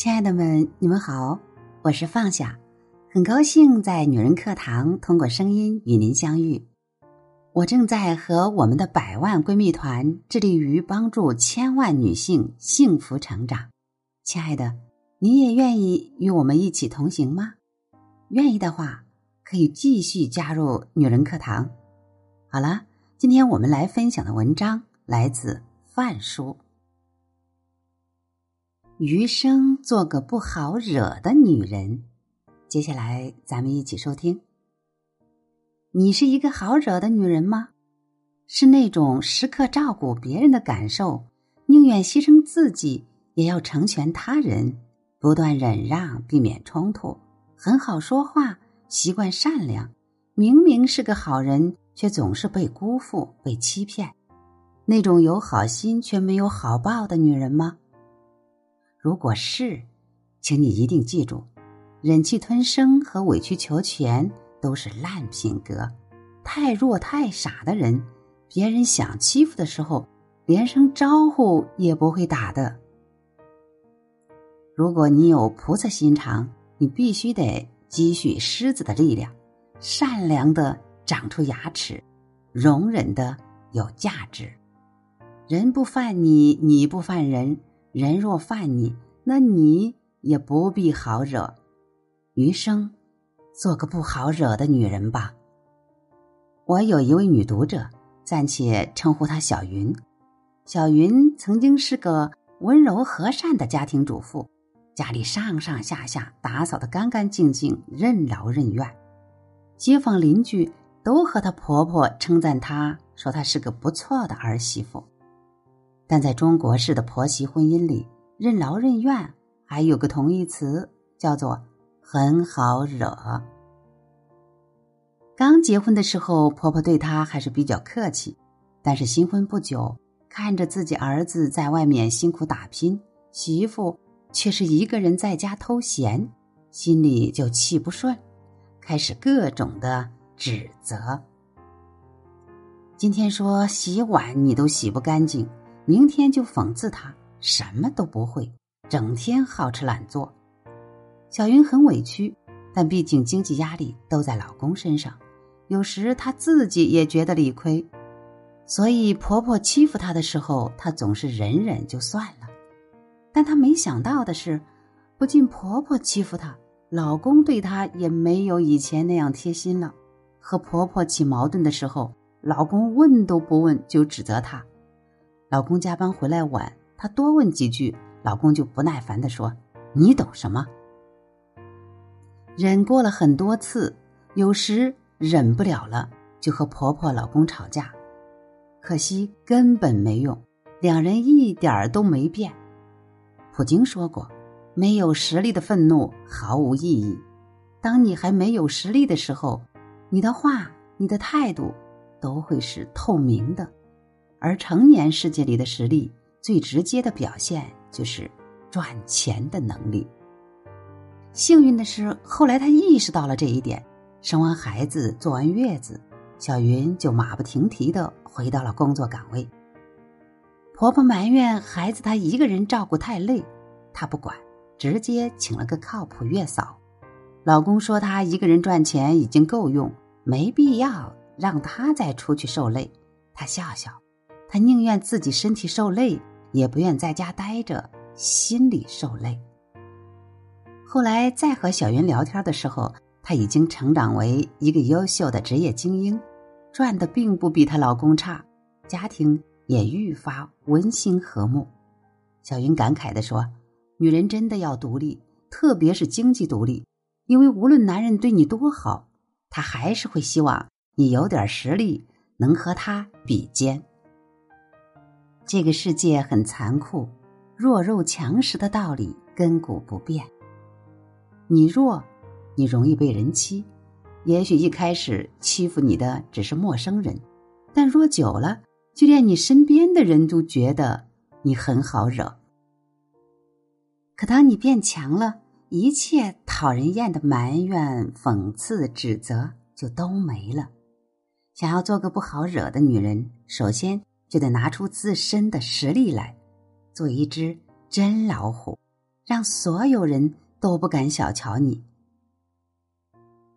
亲爱的们，你们好，我是放下，很高兴在女人课堂通过声音与您相遇。我正在和我们的百万闺蜜团致力于帮助千万女性幸福成长。亲爱的，你也愿意与我们一起同行吗？愿意的话，可以继续加入女人课堂。好了，今天我们来分享的文章来自范书。余生做个不好惹的女人。接下来，咱们一起收听。你是一个好惹的女人吗？是那种时刻照顾别人的感受，宁愿牺牲自己也要成全他人，不断忍让，避免冲突，很好说话，习惯善良。明明是个好人，却总是被辜负、被欺骗。那种有好心却没有好报的女人吗？如果是，请你一定记住，忍气吞声和委曲求全都是烂品格。太弱太傻的人，别人想欺负的时候，连声招呼也不会打的。如果你有菩萨心肠，你必须得积蓄狮子的力量，善良的长出牙齿，容忍的有价值。人不犯你，你不犯人。人若犯你，那你也不必好惹。余生，做个不好惹的女人吧。我有一位女读者，暂且称呼她小云。小云曾经是个温柔和善的家庭主妇，家里上上下下打扫的干干净净，任劳任怨。街坊邻居都和她婆婆称赞她，说她是个不错的儿媳妇。但在中国式的婆媳婚姻里，任劳任怨还有个同义词，叫做很好惹。刚结婚的时候，婆婆对她还是比较客气，但是新婚不久，看着自己儿子在外面辛苦打拼，媳妇却是一个人在家偷闲，心里就气不顺，开始各种的指责。今天说洗碗你都洗不干净。明天就讽刺他什么都不会，整天好吃懒做。小云很委屈，但毕竟经济压力都在老公身上，有时她自己也觉得理亏，所以婆婆欺负她的时候，她总是忍忍就算了。但她没想到的是，不仅婆婆欺负她，老公对她也没有以前那样贴心了。和婆婆起矛盾的时候，老公问都不问就指责她。老公加班回来晚，她多问几句，老公就不耐烦的说：“你懂什么？”忍过了很多次，有时忍不了了，就和婆婆、老公吵架。可惜根本没用，两人一点儿都没变。普京说过：“没有实力的愤怒毫无意义。当你还没有实力的时候，你的话、你的态度都会是透明的。”而成年世界里的实力，最直接的表现就是赚钱的能力。幸运的是，后来她意识到了这一点，生完孩子、坐完月子，小云就马不停蹄的回到了工作岗位。婆婆埋怨孩子她一个人照顾太累，她不管，直接请了个靠谱月嫂。老公说她一个人赚钱已经够用，没必要让她再出去受累。她笑笑。她宁愿自己身体受累，也不愿在家待着，心里受累。后来再和小云聊天的时候，她已经成长为一个优秀的职业精英，赚的并不比她老公差，家庭也愈发温馨和睦。小云感慨地说：“女人真的要独立，特别是经济独立，因为无论男人对你多好，他还是会希望你有点实力，能和他比肩。”这个世界很残酷，弱肉强食的道理亘古不变。你弱，你容易被人欺。也许一开始欺负你的只是陌生人，但若久了，就连你身边的人都觉得你很好惹。可当你变强了，一切讨人厌的埋怨、讽刺、指责就都没了。想要做个不好惹的女人，首先。就得拿出自身的实力来，做一只真老虎，让所有人都不敢小瞧你。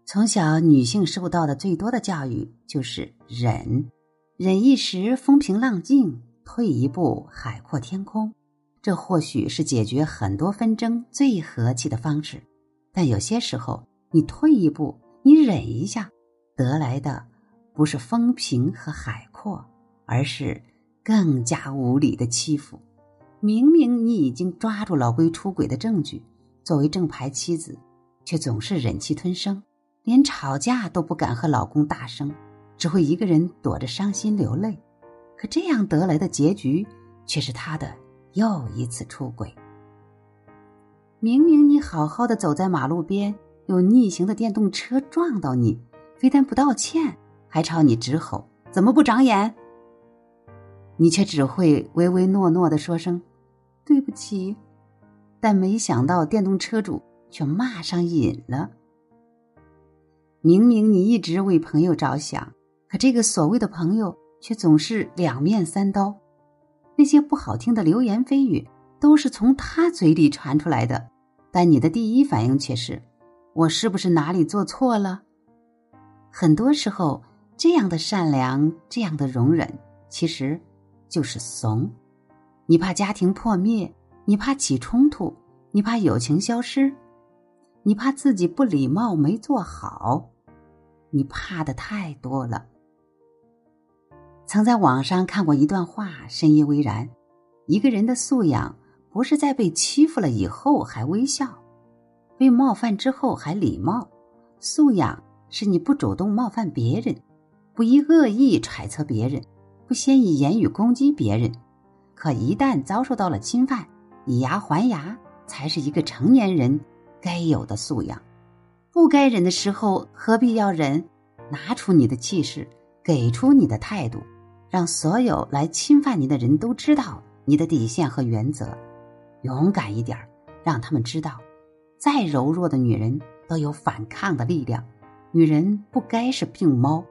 从小，女性受到的最多的教育就是忍，忍一时风平浪静，退一步海阔天空。这或许是解决很多纷争最和气的方式，但有些时候，你退一步，你忍一下，得来的不是风平和海阔，而是更加无理的欺负。明明你已经抓住老龟出轨的证据，作为正牌妻子，却总是忍气吞声。连吵架都不敢和老公大声，只会一个人躲着伤心流泪。可这样得来的结局，却是他的又一次出轨。明明你好好的走在马路边，有逆行的电动车撞到你，非但不道歉，还朝你直吼：“怎么不长眼？”你却只会唯唯诺诺的说声“对不起”，但没想到电动车主却骂上瘾了。明明你一直为朋友着想，可这个所谓的朋友却总是两面三刀。那些不好听的流言蜚语都是从他嘴里传出来的，但你的第一反应却是：我是不是哪里做错了？很多时候，这样的善良，这样的容忍，其实就是怂。你怕家庭破灭，你怕起冲突，你怕友情消失，你怕自己不礼貌没做好。你怕的太多了。曾在网上看过一段话，深以为然：一个人的素养，不是在被欺负了以后还微笑，被冒犯之后还礼貌。素养是你不主动冒犯别人，不以恶意揣测别人，先以言语攻击别人。可一旦遭受到了侵犯，以牙还牙，才是一个成年人该有的素养。不该忍的时候，何必要忍？拿出你的气势，给出你的态度，让所有来侵犯你的人都知道你的底线和原则。勇敢一点，让他们知道，再柔弱的女人都有反抗的力量。女人不该是病猫，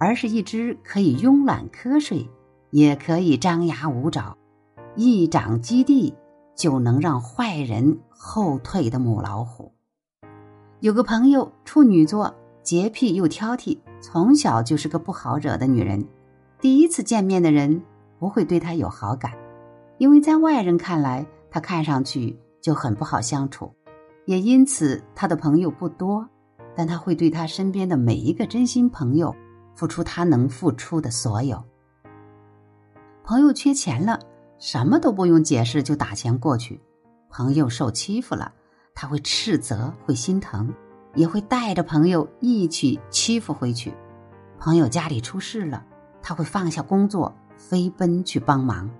而是一只可以慵懒瞌睡，也可以张牙舞爪，一掌击地就能让坏人后退的母老虎。有个朋友处女座，洁癖又挑剔，从小就是个不好惹的女人。第一次见面的人不会对她有好感，因为在外人看来，她看上去就很不好相处。也因此，她的朋友不多。但她会对她身边的每一个真心朋友付出他能付出的所有。朋友缺钱了，什么都不用解释就打钱过去；朋友受欺负了。他会斥责，会心疼，也会带着朋友一起欺负回去。朋友家里出事了，他会放下工作飞奔去帮忙。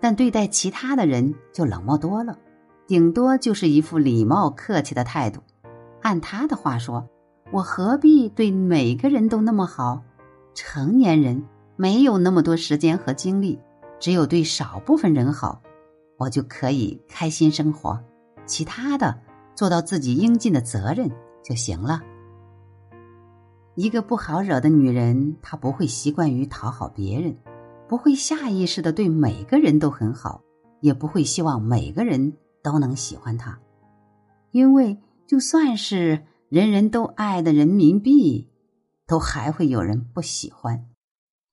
但对待其他的人就冷漠多了，顶多就是一副礼貌客气的态度。按他的话说：“我何必对每个人都那么好？成年人没有那么多时间和精力，只有对少部分人好，我就可以开心生活。”其他的，做到自己应尽的责任就行了。一个不好惹的女人，她不会习惯于讨好别人，不会下意识的对每个人都很好，也不会希望每个人都能喜欢她，因为就算是人人都爱的人民币，都还会有人不喜欢。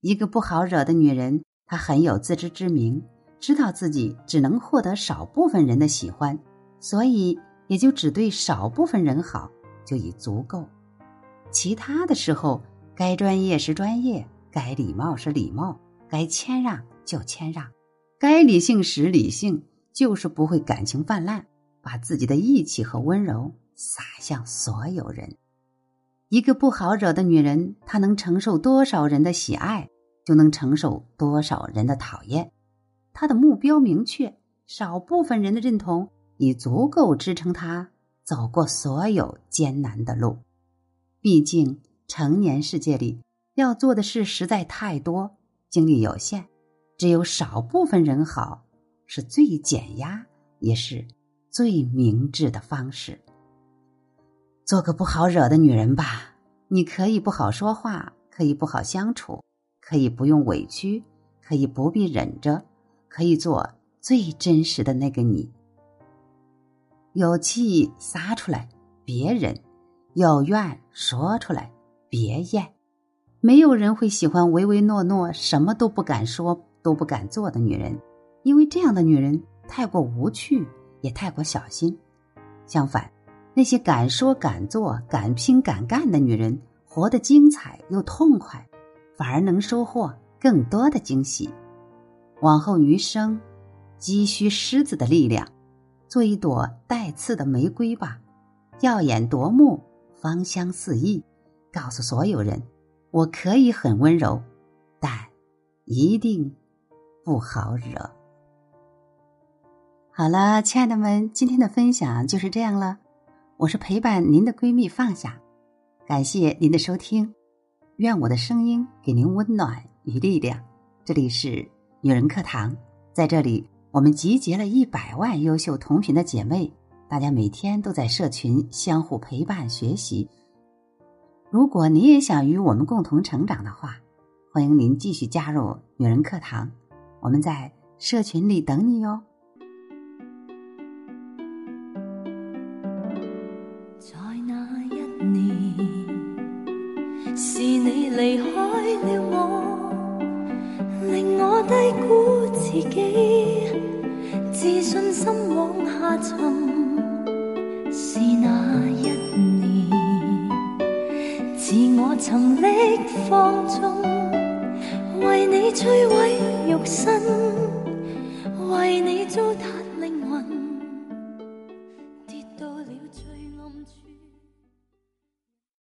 一个不好惹的女人，她很有自知之明，知道自己只能获得少部分人的喜欢。所以，也就只对少部分人好就已足够，其他的时候该专业时专业，该礼貌时礼貌，该谦让就谦让，该理性时理性，就是不会感情泛滥，把自己的义气和温柔洒向所有人。一个不好惹的女人，她能承受多少人的喜爱，就能承受多少人的讨厌。她的目标明确，少部分人的认同。已足够支撑他走过所有艰难的路。毕竟，成年世界里要做的事实在太多，精力有限，只有少部分人好，是最减压也是最明智的方式。做个不好惹的女人吧，你可以不好说话，可以不好相处，可以不用委屈，可以不必忍着，可以做。最真实的那个你。有气撒出来，别忍；有怨说出来，别咽。没有人会喜欢唯唯诺诺、什么都不敢说、都不敢做的女人，因为这样的女人太过无趣，也太过小心。相反，那些敢说敢做、敢拼敢干的女人，活得精彩又痛快，反而能收获更多的惊喜。往后余生，积蓄狮子的力量。做一朵带刺的玫瑰吧，耀眼夺目，芳香四溢。告诉所有人，我可以很温柔，但一定不好惹。好了，亲爱的们，今天的分享就是这样了。我是陪伴您的闺蜜放下，感谢您的收听，愿我的声音给您温暖与力量。这里是女人课堂，在这里。我们集结了一百万优秀同频的姐妹，大家每天都在社群相互陪伴学习。如果你也想与我们共同成长的话，欢迎您继续加入女人课堂，我们在社群里等你哟。离开了我，令我低估自己。自信心往下沉，是那一年，自我沉溺放纵，为你摧毁肉身，